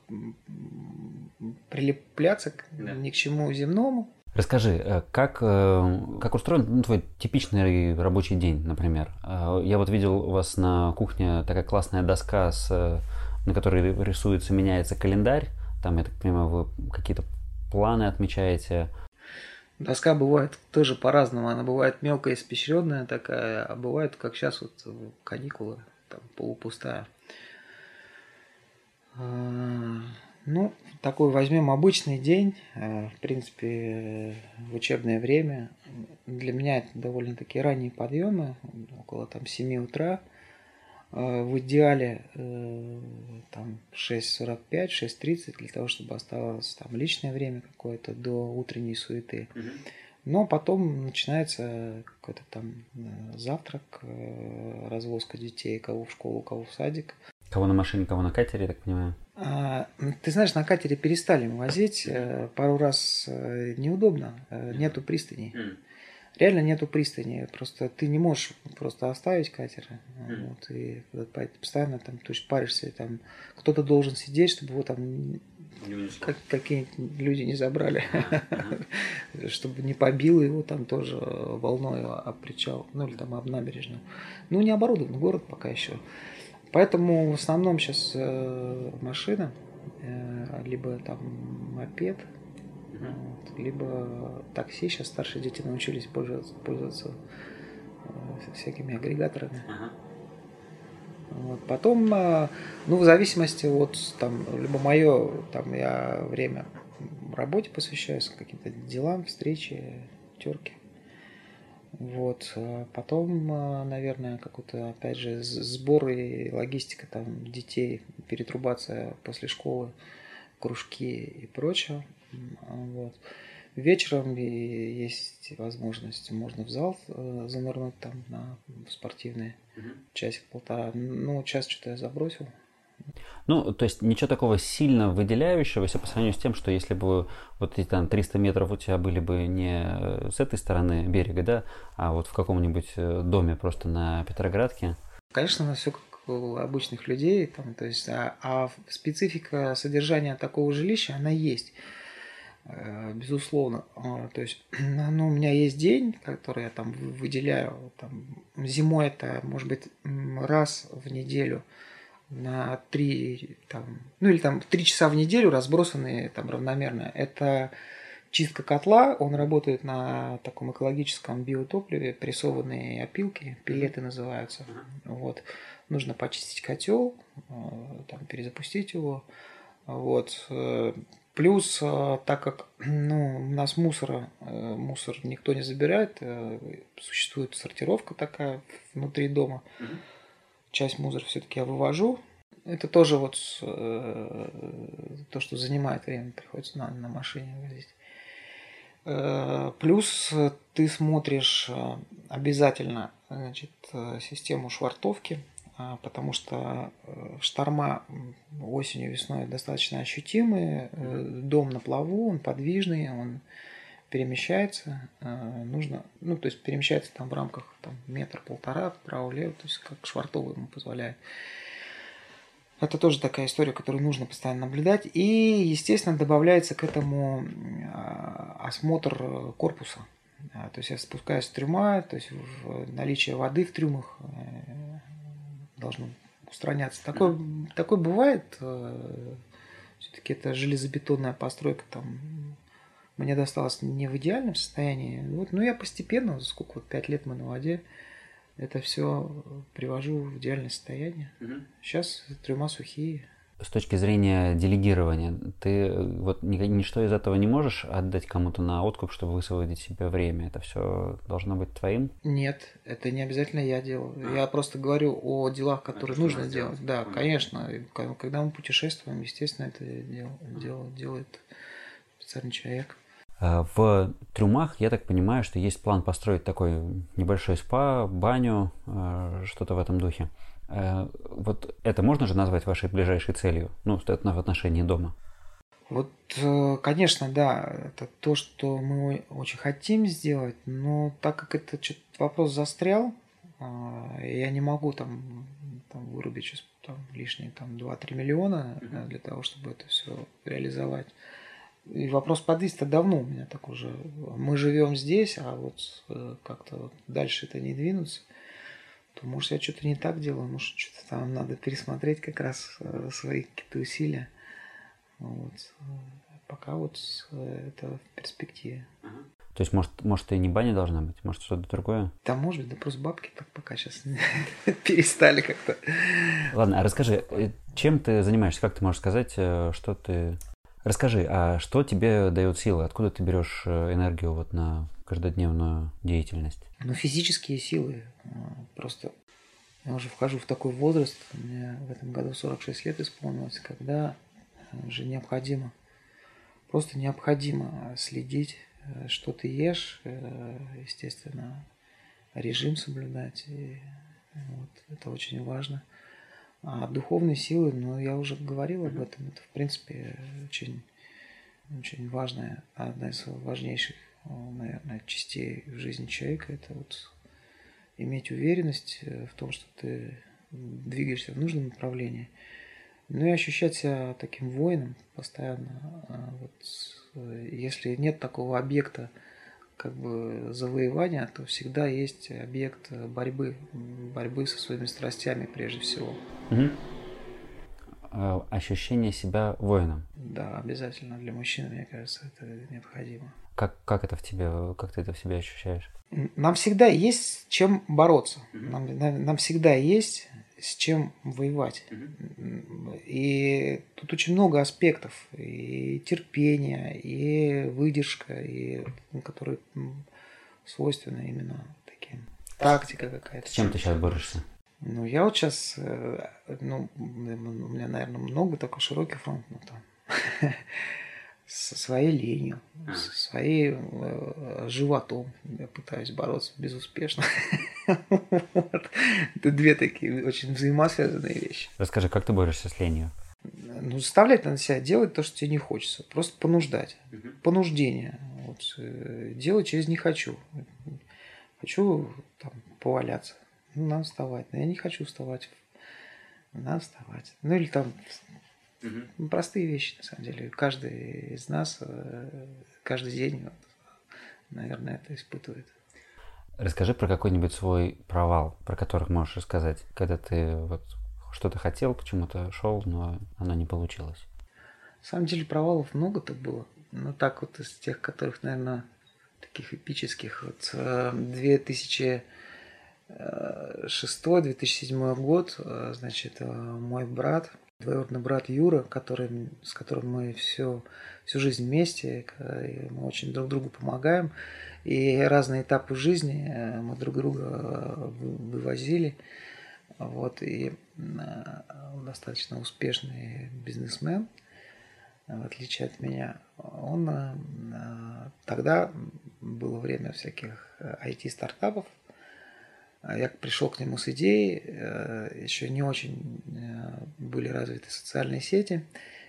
[SPEAKER 2] прилепляться да. ни к чему земному.
[SPEAKER 1] Расскажи, э, как, э, как устроен ну, твой типичный рабочий день, например? Э, я вот видел у вас на кухне такая классная доска, с, на которой рисуется, меняется календарь. Там, я так понимаю, вы какие-то планы отмечаете.
[SPEAKER 2] Доска бывает тоже по-разному. Она бывает мелкая, испещренная такая, а бывает, как сейчас вот каникулы, там полупустая. Ну, такой возьмем обычный день, э, в принципе, в учебное время. Для меня это довольно-таки ранние подъемы, около там 7 утра. Э, в идеале э, там 6.45, 6.30 для того, чтобы оставалось там личное время какое-то до утренней суеты. Но потом начинается какой-то там завтрак, развозка детей, кого в школу, кого в садик.
[SPEAKER 1] Кого на машине, кого на катере, я так понимаю?
[SPEAKER 2] А, ты знаешь, на катере перестали возить. Э, пару раз э, неудобно. Э, нету пристани. Реально нету пристани. Просто ты не можешь просто оставить катер. Вот, и постоянно там, то есть паришься, там кто-то должен сидеть, чтобы его там как, какие-нибудь люди не забрали, чтобы не побил его там тоже волной об причал, ну или там об набережную. Ну, не оборудован город пока еще. Поэтому в основном сейчас э, машина, э, либо там мопед, вот, либо такси. Сейчас старшие дети научились пользоваться, пользоваться э, всякими агрегаторами. Вот. Потом, ну, в зависимости от, там, либо мое, там, я время работе посвящаю, каким-то делам, встрече, терке. Вот. А потом, а, наверное, какой-то, опять же, сбор и логистика там детей, перетрубация после школы, кружки и прочее. Вот. Вечером есть возможность, можно в зал э, занырнуть там на спортивные угу. часик-полтора. Ну, час что-то я забросил,
[SPEAKER 1] ну, то есть ничего такого сильно выделяющегося по сравнению с тем, что если бы вот эти там 300 метров у тебя были бы не э, с этой стороны берега, да, а вот в каком-нибудь э, доме просто на Петроградке.
[SPEAKER 2] Конечно, на все как у обычных людей, там, то есть, а, а специфика содержания такого жилища, она есть э, безусловно. А, то есть, ну, у меня есть день, который я там выделяю. Там, зимой это может быть раз в неделю на три, там, ну или там три часа в неделю разбросанные там равномерно. Это чистка котла, он работает на таком экологическом биотопливе, прессованные опилки, пилеты называются. Вот. Нужно почистить котел, э, там, перезапустить его. Вот. Э, плюс, э, так как ну, у нас мусора, мусор никто не забирает, существует сортировка такая внутри дома. Mm-hmm часть мусора все-таки я вывожу. Это тоже вот э, то, что занимает время, приходится на, на машине возить. Плюс ты смотришь обязательно значит, систему швартовки, потому что шторма осенью, весной достаточно ощутимые. Дом на плаву, он подвижный, он перемещается, э, нужно, ну, то есть перемещается там в рамках там, метр-полтора вправо-влево, то есть как швартовый ему позволяет. Это тоже такая история, которую нужно постоянно наблюдать. И, естественно, добавляется к этому э, осмотр корпуса. А, то есть я спускаюсь в трюма, то есть наличие воды в трюмах э, должно устраняться. Такое, такое бывает. Все-таки это железобетонная постройка, там мне досталось не в идеальном состоянии. Вот, но я постепенно, сколько вот пять лет мы на воде, это все привожу в идеальное состояние. Угу. Сейчас трюма сухие.
[SPEAKER 1] С точки зрения делегирования, ты вот ничто из этого не можешь отдать кому-то на откуп, чтобы высвободить себе время? Это все должно быть твоим?
[SPEAKER 2] Нет, это не обязательно я делаю. А. Я просто говорю о делах, которые нужно делать. Да, конечно. Когда мы путешествуем, естественно, это дело, дело делает специальный человек.
[SPEAKER 1] Э, в трюмах, я так понимаю, что есть план построить такой небольшой спа, баню, э, что-то в этом духе. Э, вот это можно же назвать вашей ближайшей целью, ну, в отношении дома?
[SPEAKER 2] Вот, конечно, да, это то, что мы очень хотим сделать, но так как этот вопрос застрял, я не могу там, там вырубить сейчас там, лишние там, 2-3 миллиона для того, чтобы это все реализовать. И вопрос подвис-то давно у меня так уже. Мы живем здесь, а вот э, как-то вот дальше это не двинуться. То может я что-то не так делаю, может что-то там надо пересмотреть как раз э, свои какие-то усилия. Вот. Пока вот э, это в перспективе.
[SPEAKER 1] То есть, может, может, и не баня должна быть, может, что-то другое?
[SPEAKER 2] Да, может быть, да просто бабки так пока сейчас перестали как-то.
[SPEAKER 1] Ладно, а расскажи, чем ты занимаешься? Как ты можешь сказать, что ты Расскажи, а что тебе дает силы? Откуда ты берешь э, энергию вот на каждодневную деятельность?
[SPEAKER 2] Ну, физические силы. А, просто я уже вхожу в такой возраст, мне в этом году 46 лет исполнилось, когда уже необходимо, просто необходимо следить, э, что ты ешь, э, естественно, режим соблюдать. И вот, это очень важно. А духовные силы, ну, я уже говорил об этом, это, в принципе, очень, очень важная, одна из важнейших, наверное, частей в жизни человека, это вот иметь уверенность э, в том, что ты двигаешься в нужном направлении, ну и ощущать себя таким воином постоянно. А вот, э, если нет такого объекта, как бы завоевания, то всегда есть объект борьбы, борьбы со своими страстями прежде всего.
[SPEAKER 1] Угу. Ощущение себя воином.
[SPEAKER 2] Да, обязательно для мужчины, мне кажется, это необходимо.
[SPEAKER 1] Как, как это в тебе, как ты это в себе ощущаешь?
[SPEAKER 2] Нам всегда есть чем бороться. Нам, нам, нам всегда есть с чем воевать. И тут очень много аспектов. И терпения, и выдержка, и, которые свойственны именно таким. Тактика какая-то.
[SPEAKER 1] С чем ты сейчас борешься?
[SPEAKER 2] Ну, я вот сейчас, э, ну, у меня, наверное, много такой широкий фронт, ну, там, со своей ленью, а. со своим э, животом я пытаюсь бороться безуспешно. Это две такие очень взаимосвязанные вещи.
[SPEAKER 1] Расскажи, как ты борешься с ленью?
[SPEAKER 2] Ну, заставлять на себя делать то, что тебе не хочется. Просто понуждать. Понуждение. Вот, э, делать через не хочу. Хочу там поваляться. Ну, надо вставать. Но я не хочу вставать. Надо вставать. Ну, или там Угу. Простые вещи, на самом деле. Каждый из нас э, каждый день, наверное, это испытывает.
[SPEAKER 1] Расскажи про какой-нибудь свой провал, про который можешь рассказать, когда ты вот что-то хотел, к чему-то шел, но оно не получилось.
[SPEAKER 2] На самом деле провалов много-то было. Ну так вот из тех, которых, наверное, таких эпических. Вот 2006-2007 э, год, э, значит, мой брат – двоюродный брат Юра, который, с которым мы все, всю жизнь вместе, мы очень друг другу помогаем. И разные этапы жизни э, мы друг друга э, вывозили. Вот, и э, достаточно успешный бизнесмен, в отличие от меня. Он тогда было время всяких IT-стартапов. Э, я пришел к нему с идеей, еще не очень были развиты социальные сети.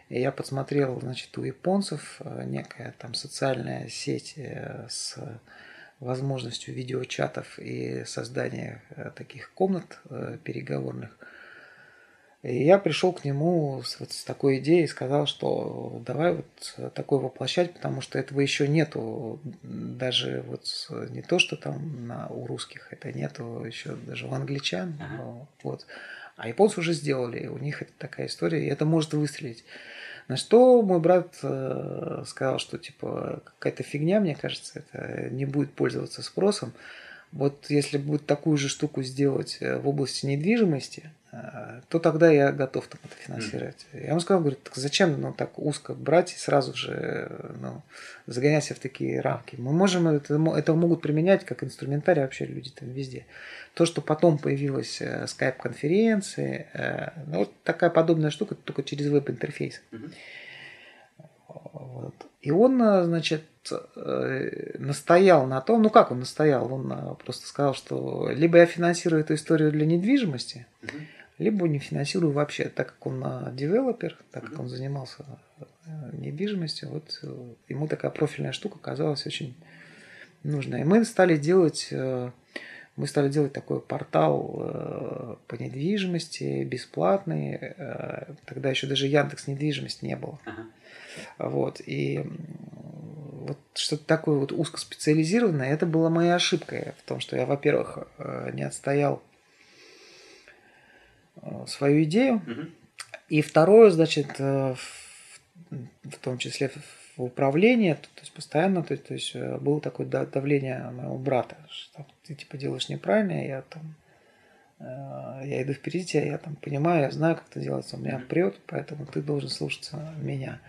[SPEAKER 2] И я подсмотрел, значит, у японцев некая там социальная сеть с возможностью видеочатов и создания таких комнат переговорных – и я пришел к нему с, вот, с такой идеей и сказал, что давай вот такое воплощать, потому что этого еще нету, даже вот не то, что там на, у русских, это нету еще даже у англичан, ага. вот. А японцы уже сделали, у них это такая история, и это может выстрелить. На что мой брат э, сказал, что типа какая-то фигня, мне кажется, это не будет пользоваться спросом. Вот если будет такую же штуку сделать э, в области недвижимости, э, то тогда я готов там это финансировать. Mm. Я ему сказал, говорю, так зачем ну, так узко брать и сразу же э, ну, загонять себя в такие рамки? Мы можем это, это могут применять как инструментарий вообще люди там везде. То, что потом появилась скайп-конференции, ну, вот такая подобная штука, только через веб-интерфейс. Mm-hmm. Вот. И он, значит, настоял на том, ну как он настоял, он э, просто сказал, что либо я финансирую эту историю для недвижимости, угу. либо не финансирую вообще, так как он э, девелопер, так как он занимался недвижимостью, вот ему такая профильная штука казалась очень нужная. И мы стали делать, мы стали делать такой портал по недвижимости, бесплатный, тогда еще даже Яндекс недвижимость не было. Ага. Вот, и вот что-то такое вот узкоспециализированное, это была моя ошибка в том, что я, во-первых, э, не отстоял э, свою идею, угу. и второе, значит, э, в, том числе в управлении, то, есть постоянно, то, то есть было такое давление моего брата, что ты типа делаешь неправильно, я там я иду впереди тебя, я там понимаю, я знаю, как это делается, у меня прет, поэтому ты должен слушаться меня.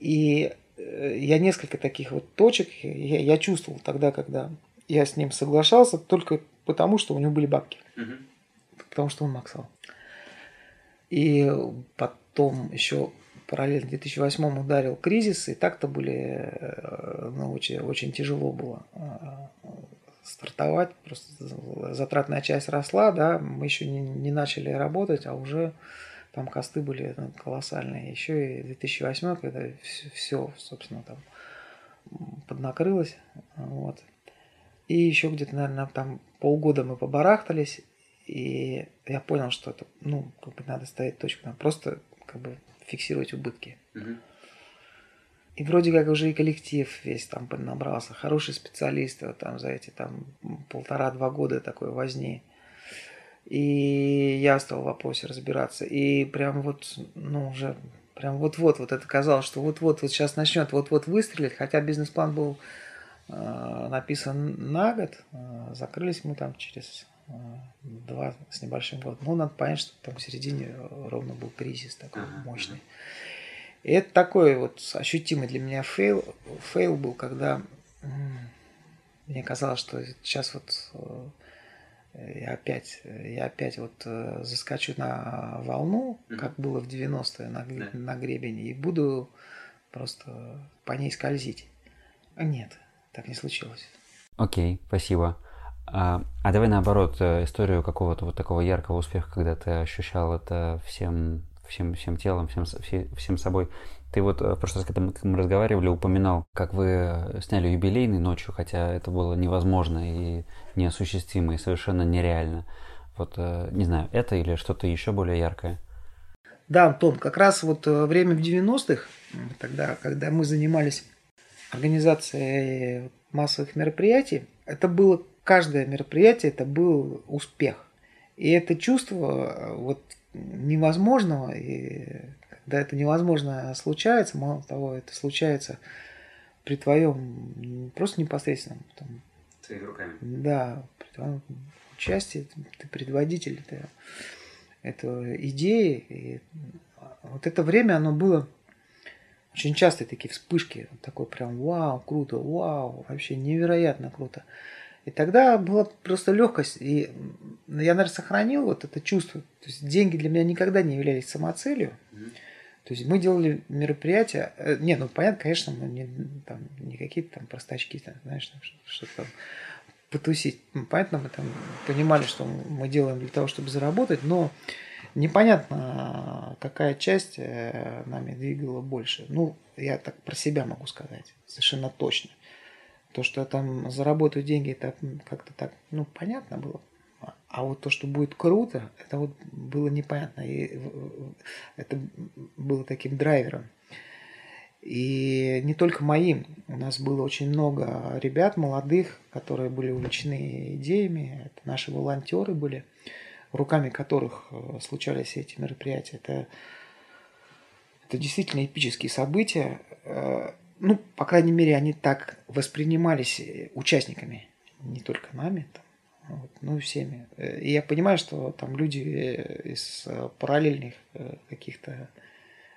[SPEAKER 2] И Э, я несколько таких вот точек я, я чувствовал тогда, когда я с ним соглашался, только потому, что у него были бабки. Угу. Потому что он максал. И потом еще параллельно в 2008 ударил кризис, и так-то были, э, ну, очень, очень тяжело было э, стартовать, просто затратная часть росла, да, мы еще не, не начали работать, а уже там косты были ну, колоссальные. Еще и 2008, когда все, собственно, там поднакрылось. Вот. И еще где-то, наверное, там полгода мы побарахтались, и я понял, что это, ну, как бы надо ставить точку, надо просто как бы фиксировать убытки. Угу. И вроде как уже и коллектив весь там набрался, хорошие специалисты вот там за эти там полтора-два года такой возни. И я стал в вопросе разбираться. И прям вот, ну, уже прям вот-вот, вот это казалось, что вот-вот, вот сейчас начнет вот-вот выстрелить, хотя бизнес-план был э, написан на год, э, закрылись мы там через э, два с небольшим год. Ну, надо понять, что там в середине ровно был кризис такой мощный. И это такой вот ощутимый для меня фейл, фейл был, когда мне казалось, что сейчас вот э, я опять, я опять вот э, заскочу на волну, как было в 90-е на, на гребень, и буду просто по ней скользить. А нет, так не случилось.
[SPEAKER 1] Окей, okay, спасибо. А, а давай наоборот, э, историю какого-то вот такого яркого успеха, когда ты ощущал это всем, всем, всем телом, всем, всем собой. Ты вот э, в прошлый раз, когда мы разговаривали, упоминал, как вы э, сняли юбилейный ночью, хотя это было невозможно и неосуществимо, и совершенно нереально. Вот, э, не знаю, это или что-то еще более яркое?
[SPEAKER 2] Да, Антон, как раз вот время в 90-х, тогда, когда мы занимались организацией массовых мероприятий, это было, каждое мероприятие, это был успех. И это чувство вот невозможного и когда это невозможно случается, мало того, это случается при твоем просто непосредственном там,
[SPEAKER 1] Своими руками.
[SPEAKER 2] Да, при твоем участии, ты предводитель это, это идеи. И вот это время, оно было очень часто такие вспышки, такой прям вау, круто, вау, вообще невероятно круто. И тогда была просто легкость. И я, наверное, сохранил вот это чувство. То есть деньги для меня никогда не являлись самоцелью. Mm-hmm То есть мы делали мероприятия, э, не, ну понятно, конечно, мы не, там, не какие-то там простачки, там, знаешь, что-то там потусить. Ну, понятно, мы там понимали, что мы делаем для того, чтобы заработать, но непонятно, какая часть э, нами двигала больше. Ну, я так про себя могу сказать, совершенно точно. То, что я там заработаю деньги, это как-то так, ну, понятно было. А вот то, что будет круто, это вот было непонятно. И это было таким драйвером. И не только моим. У нас было очень много ребят молодых, которые были увлечены идеями. Это наши волонтеры были, руками которых э, случались эти мероприятия. Это, это действительно эпические события. Э, ну, по крайней мере, они так воспринимались участниками, не только нами, там, вот, ну, всеми. И я понимаю, что там люди из параллельных э, каких-то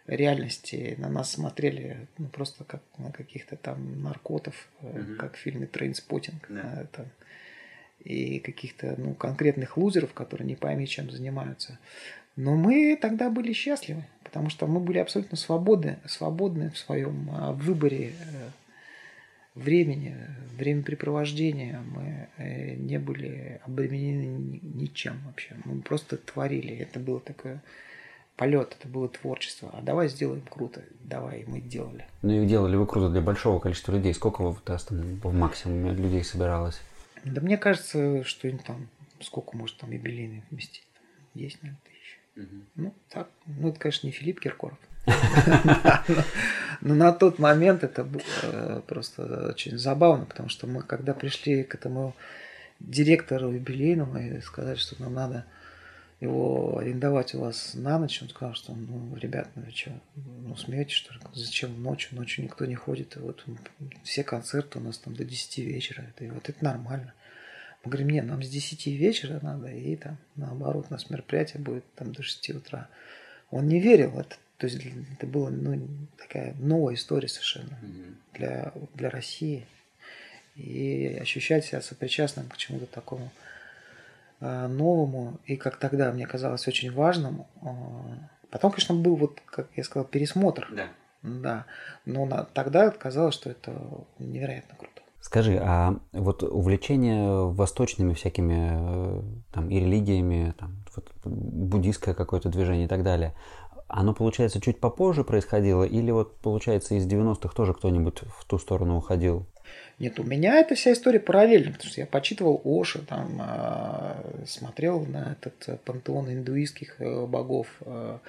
[SPEAKER 2] реальности на нас смотрели ну, просто как на каких-то там наркотов, угу. как в фильме «Trainspotting». Да. Там, и каких-то ну, конкретных лузеров, которые не пойми, чем занимаются. Но мы тогда были счастливы, потому что мы были абсолютно свободны, свободны в своем а, выборе э, времени, времяпрепровождения. Мы э, не были обременены ничем вообще. Мы просто творили. Это было такое полет, это было творчество. А давай сделаем круто. Давай, мы делали.
[SPEAKER 1] Ну и делали вы круто для большого количества людей. Сколько у вас там в максимуме людей собиралось?
[SPEAKER 2] Да мне кажется, что там, сколько может там юбилейный вместить? 10, наверное. Ну, так. Ну, это, конечно, не Филипп Киркоров. Но на тот момент это было э, просто очень забавно, потому что мы, когда пришли к этому директору юбилейному и сказали, что нам надо его арендовать у вас на ночь, он сказал, что, ну, ребят, ну вы что, ну, смеетесь, что ли? Зачем ночью? Ночью никто не ходит, и вот все концерты у нас там до 10 вечера, и вот это нормально. Мы говорим, нет, нам с 10 вечера надо, и там, наоборот, у нас мероприятие будет там до 6 утра. Он не верил, это, то есть это была ну, такая новая история совершенно для, для России. И ощущать себя сопричастным к чему-то такому – Э, новому и, как тогда мне казалось, очень важным. Э, потом, конечно, был вот, как я сказал, пересмотр. Да. Да. Но на, тогда казалось, что это невероятно круто.
[SPEAKER 1] Скажи, а вот увлечение восточными всякими э, там и религиями, там, вот, буддийское какое-то движение и так далее, оно, получается, чуть попозже происходило или вот, получается, из 90-х тоже кто-нибудь в ту сторону уходил?
[SPEAKER 2] Нет, у меня эта вся история параллельна, потому что я почитывал Оши, там, а, смотрел на этот э, пантеон индуистских э, богов. Э,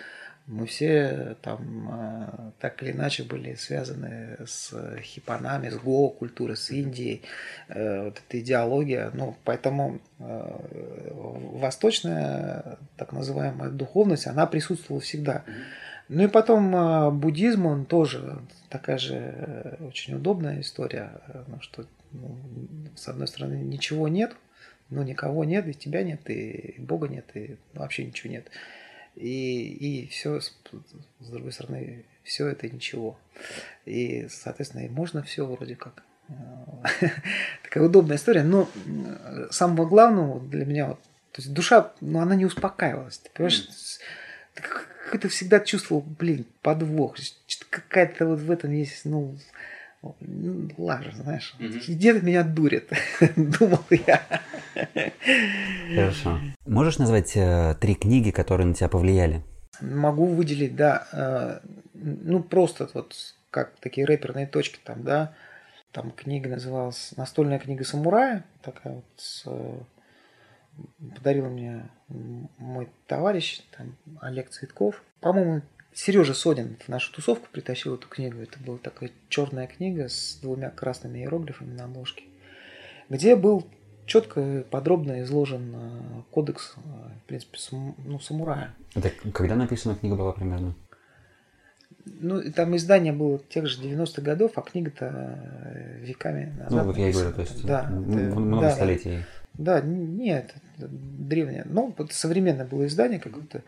[SPEAKER 2] мы все там так или иначе были связаны с хипанами, с го-культурой, с Индией. Вот эта идеология. Ну, поэтому восточная так называемая духовность, она присутствовала всегда. Ну и потом буддизм, он тоже такая же э, очень удобная история, э, ну, что ну, с одной стороны ничего нет, ну никого нет, и тебя нет, и Бога нет, и вообще ничего нет. И, и все, с, другой стороны, все это ничего. И, соответственно, и можно все вроде как. Такая удобная история. Но самого главного для меня, вот, то есть душа, ну, она не успокаивалась. Ты понимаешь, как-то всегда чувствовал, блин, подвох. Какая-то вот в этом есть, ну, лажа, знаешь. Угу. Где-то меня дурит, думал я.
[SPEAKER 1] Хорошо. Можешь назвать э, три книги, которые на тебя повлияли?
[SPEAKER 2] Могу выделить, да. Э, ну, просто вот как такие рэперные точки там, да. Там книга называлась «Настольная книга самурая». Такая вот с э, подарил мне мой товарищ, там, Олег Цветков. По-моему, Сережа Содин в нашу тусовку притащил эту книгу. Это была такая черная книга с двумя красными иероглифами на обложке, где был четко, подробно изложен э, кодекс, э, в принципе, сам, ну, самурая.
[SPEAKER 1] Это когда написана книга была примерно?
[SPEAKER 2] Ну, там издание было тех же 90-х годов, а книга-то э, веками назад.
[SPEAKER 1] Ну, вот я и говорю, то есть да, много да, столетий.
[SPEAKER 2] Да, нет, древнее. Ну, вот современное было издание какое-то,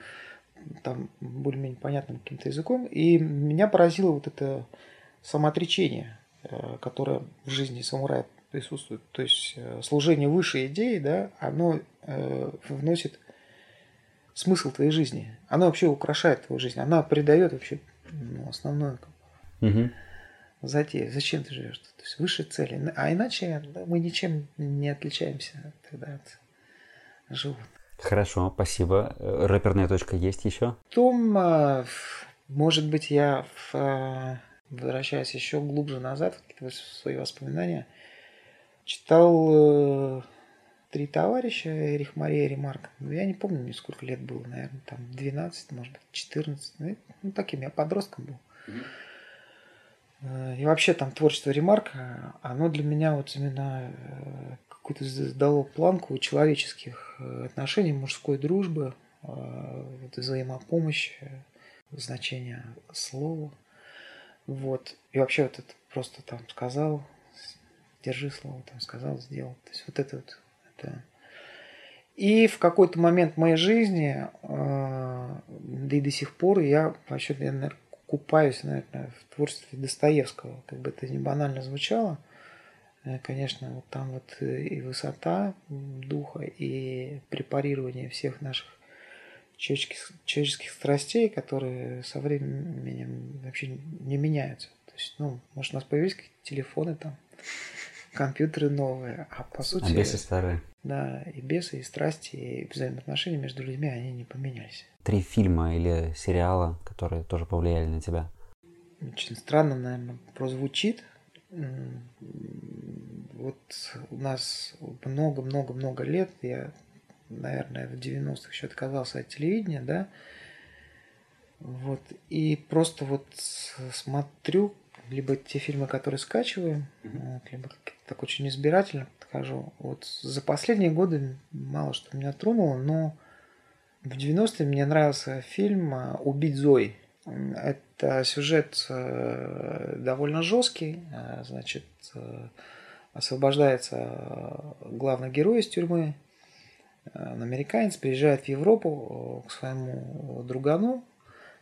[SPEAKER 2] там более-менее понятным каким-то языком. И меня поразило вот это самоотречение, э, которое в жизни самурая присутствует. То есть э, служение высшей идеи, да, оно э, вносит смысл твоей жизни. Оно вообще украшает твою жизнь. Она придает вообще ну, основную
[SPEAKER 1] Угу.
[SPEAKER 2] затею. Зачем ты живешь? То есть выше цели. А иначе мы ничем не отличаемся тогда от животных.
[SPEAKER 1] Хорошо, спасибо. Э, Рэперная точка есть еще?
[SPEAKER 2] А, ф- может быть, я а, возвращаясь еще глубже назад в какие-то свои воспоминания, читал э, «Три товарища» Эрих Мария Ремарк. Ну, Я не помню, мне сколько лет было, наверное, там 12, может быть, 14. Ну, Ну, таким я подростком был. Э, И вообще там творчество Ремарка, оно для меня вот именно э, какую-то задало планку человеческих э, отношений, мужской дружбы, э, взаимопомощи, значение слова. Вот. И вообще вот это просто там сказал, держи слово, там сказал, сделал. То есть вот это вот. Это... И в какой-то момент моей жизни, э, да и до сих пор, я вообще, я, наверное, купаюсь, наверное, в творчестве Достоевского, как бы это не банально звучало. Э, Конечно, вот там вот э, и высота духа, и препарирование всех наших человеческих, человеческих страстей, которые со временем вообще не меняются. То есть, ну, может, у нас появились какие-то телефоны там, компьютеры новые, а по сути...
[SPEAKER 1] А бесы старые.
[SPEAKER 2] Да, и бесы, и страсти, и взаимоотношения между людьми, они не поменялись.
[SPEAKER 1] Три фильма или сериала, которые тоже повлияли на тебя.
[SPEAKER 2] Очень странно, наверное, прозвучит. Вот у нас много-много-много лет, я, наверное, в 90-х еще отказался от телевидения, да, вот, и просто вот смотрю либо те фильмы, которые скачиваю, вот, либо так очень избирательно подхожу. Вот за последние годы мало что меня тронуло, но в 90-е мне нравился фильм «Убить Зои». Это сюжет э, довольно жесткий. э, Значит, э, освобождается э, главный герой из тюрьмы. Э, Он американец, приезжает в Европу э, к своему другану,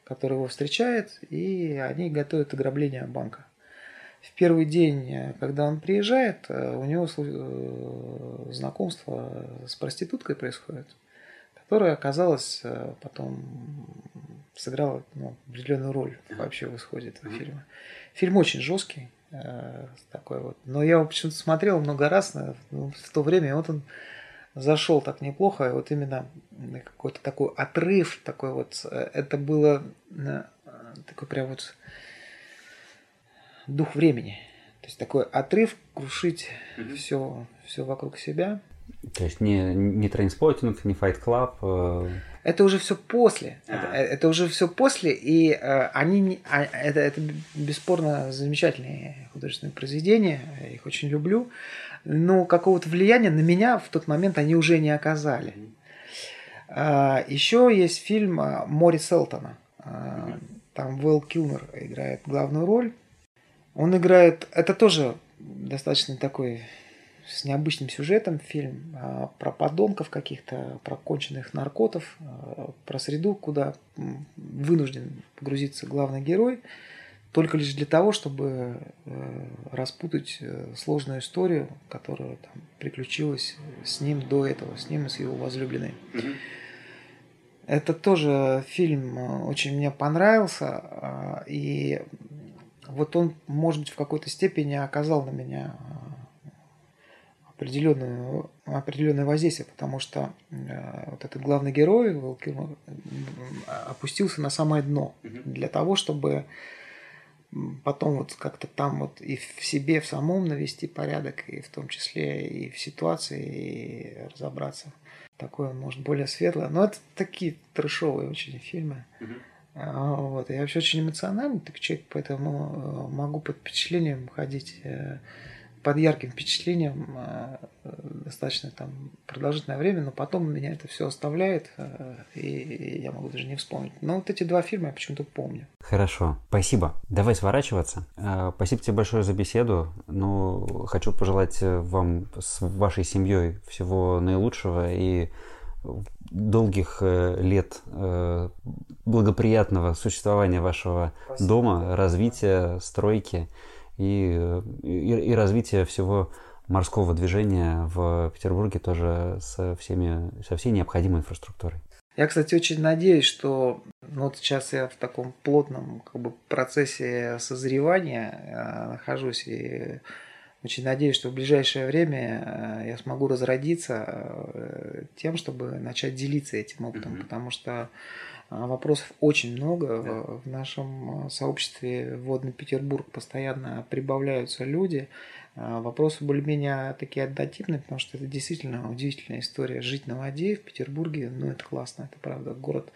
[SPEAKER 2] который его встречает, и они готовят ограбление банка. В первый день, э, когда он приезжает, э, у него э, знакомство с проституткой происходит, которая оказалась э, потом сыграла ну, определенную роль вообще в исходе этого фильма. Фильм очень жесткий, э, такой вот. Но я его почему-то смотрел много раз на- ну, в то время, и вот он зашел так неплохо, и вот именно какой-то такой отрыв, такой вот, э, это было э, такой прям вот дух времени. То есть такой отрыв, крушить все, все вокруг себя.
[SPEAKER 1] То есть не, не Trainspotting, не Fight Club. э,
[SPEAKER 2] Это уже все после.
[SPEAKER 1] А.
[SPEAKER 2] Это, это уже все после, и э, они не- а, это, это бесспорно замечательные художественные произведения. Я их очень люблю. Но какого-то влияния на меня в тот момент они уже не оказали. А, еще есть фильм а, Мори Селтона. А, Там Вэл Килмер играет главную роль. Он играет... Это тоже достаточно такой с необычным сюжетом фильм а, про подонков каких-то, про конченых наркотов, а, про среду, куда вынужден погрузиться главный герой, только лишь для того, чтобы э, распутать э, сложную историю, которая там приключилась с ним до этого, с ним и с его возлюбленной. Это тоже фильм э, очень мне понравился, а, и вот он, может быть, в какой-то степени оказал на меня определенную, определенное воздействие, потому что э, вот этот главный герой Вэл Килмер, м, опустился на самое дно для того, чтобы потом вот как-то там вот и в себе в самом навести порядок, и в том числе и в ситуации, и разобраться. Такое, может, более светлое. Но это такие трешовые очень фильмы. А, Вот. Я вообще очень эмоциональный такой человек, поэтому э, могу под впечатлением ходить, э, под ярким впечатлением э, э, достаточно там продолжительное время, но потом меня это все оставляет, э, и я могу даже не вспомнить. Но вот эти два фильма я почему-то помню.
[SPEAKER 1] Хорошо, спасибо. Давай сворачиваться. Спасибо тебе большое за беседу. Ну, хочу пожелать вам с вашей семьей всего наилучшего и долгих лет благоприятного существования вашего
[SPEAKER 2] Спасибо.
[SPEAKER 1] дома, развития, стройки и, и, и развития всего морского движения в Петербурге тоже со, всеми, со всей необходимой инфраструктурой.
[SPEAKER 2] Я, кстати, очень надеюсь, что ну, вот сейчас я в таком плотном как бы, процессе созревания э, нахожусь и очень надеюсь, что в ближайшее время э, я смогу разродиться э, тем, чтобы начать делиться этим опытом, mm-hmm. потому что вопросов очень много. Да. В нашем сообществе Водный Петербург постоянно прибавляются люди. Вопросы более-менее такие однотипные, потому что это действительно удивительная история. Жить на воде в Петербурге, ну это классно, это правда. Город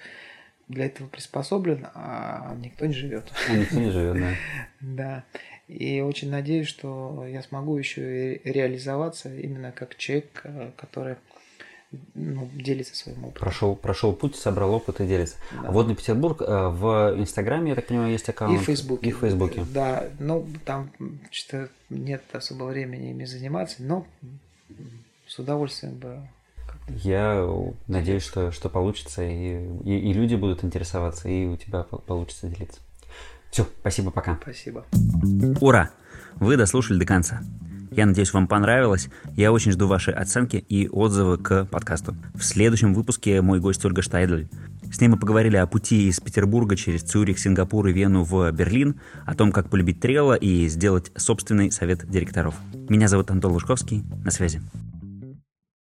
[SPEAKER 2] для этого приспособлен, а никто не живет.
[SPEAKER 1] А никто не живет, да.
[SPEAKER 2] Да. И очень надеюсь, что я смогу еще и реализоваться именно как человек, э, который ну, делится своим опытом.
[SPEAKER 1] Прошел, прошел путь, собрал опыт и делится. Да. Водный Петербург э, в Инстаграме, я так понимаю, есть аккаунт.
[SPEAKER 2] И в Фейсбуке.
[SPEAKER 1] И в Фейсбуке.
[SPEAKER 2] Да, ну там что нет особо времени ими заниматься, но с удовольствием бы.
[SPEAKER 1] Я надеюсь, что, что получится, и, и, и люди будут интересоваться, и у тебя получится делиться. Все, спасибо, пока.
[SPEAKER 2] Спасибо.
[SPEAKER 3] Ура! Вы дослушали до конца. Я надеюсь, вам понравилось. Я очень жду ваши оценки и отзывы к подкасту. В следующем выпуске мой гость Ольга Штайдль. С ней мы поговорили о пути из Петербурга через Цюрих, Сингапур и Вену в Берлин, о том, как полюбить трело и сделать собственный совет директоров. Меня зовут Антон Лужковский. На связи.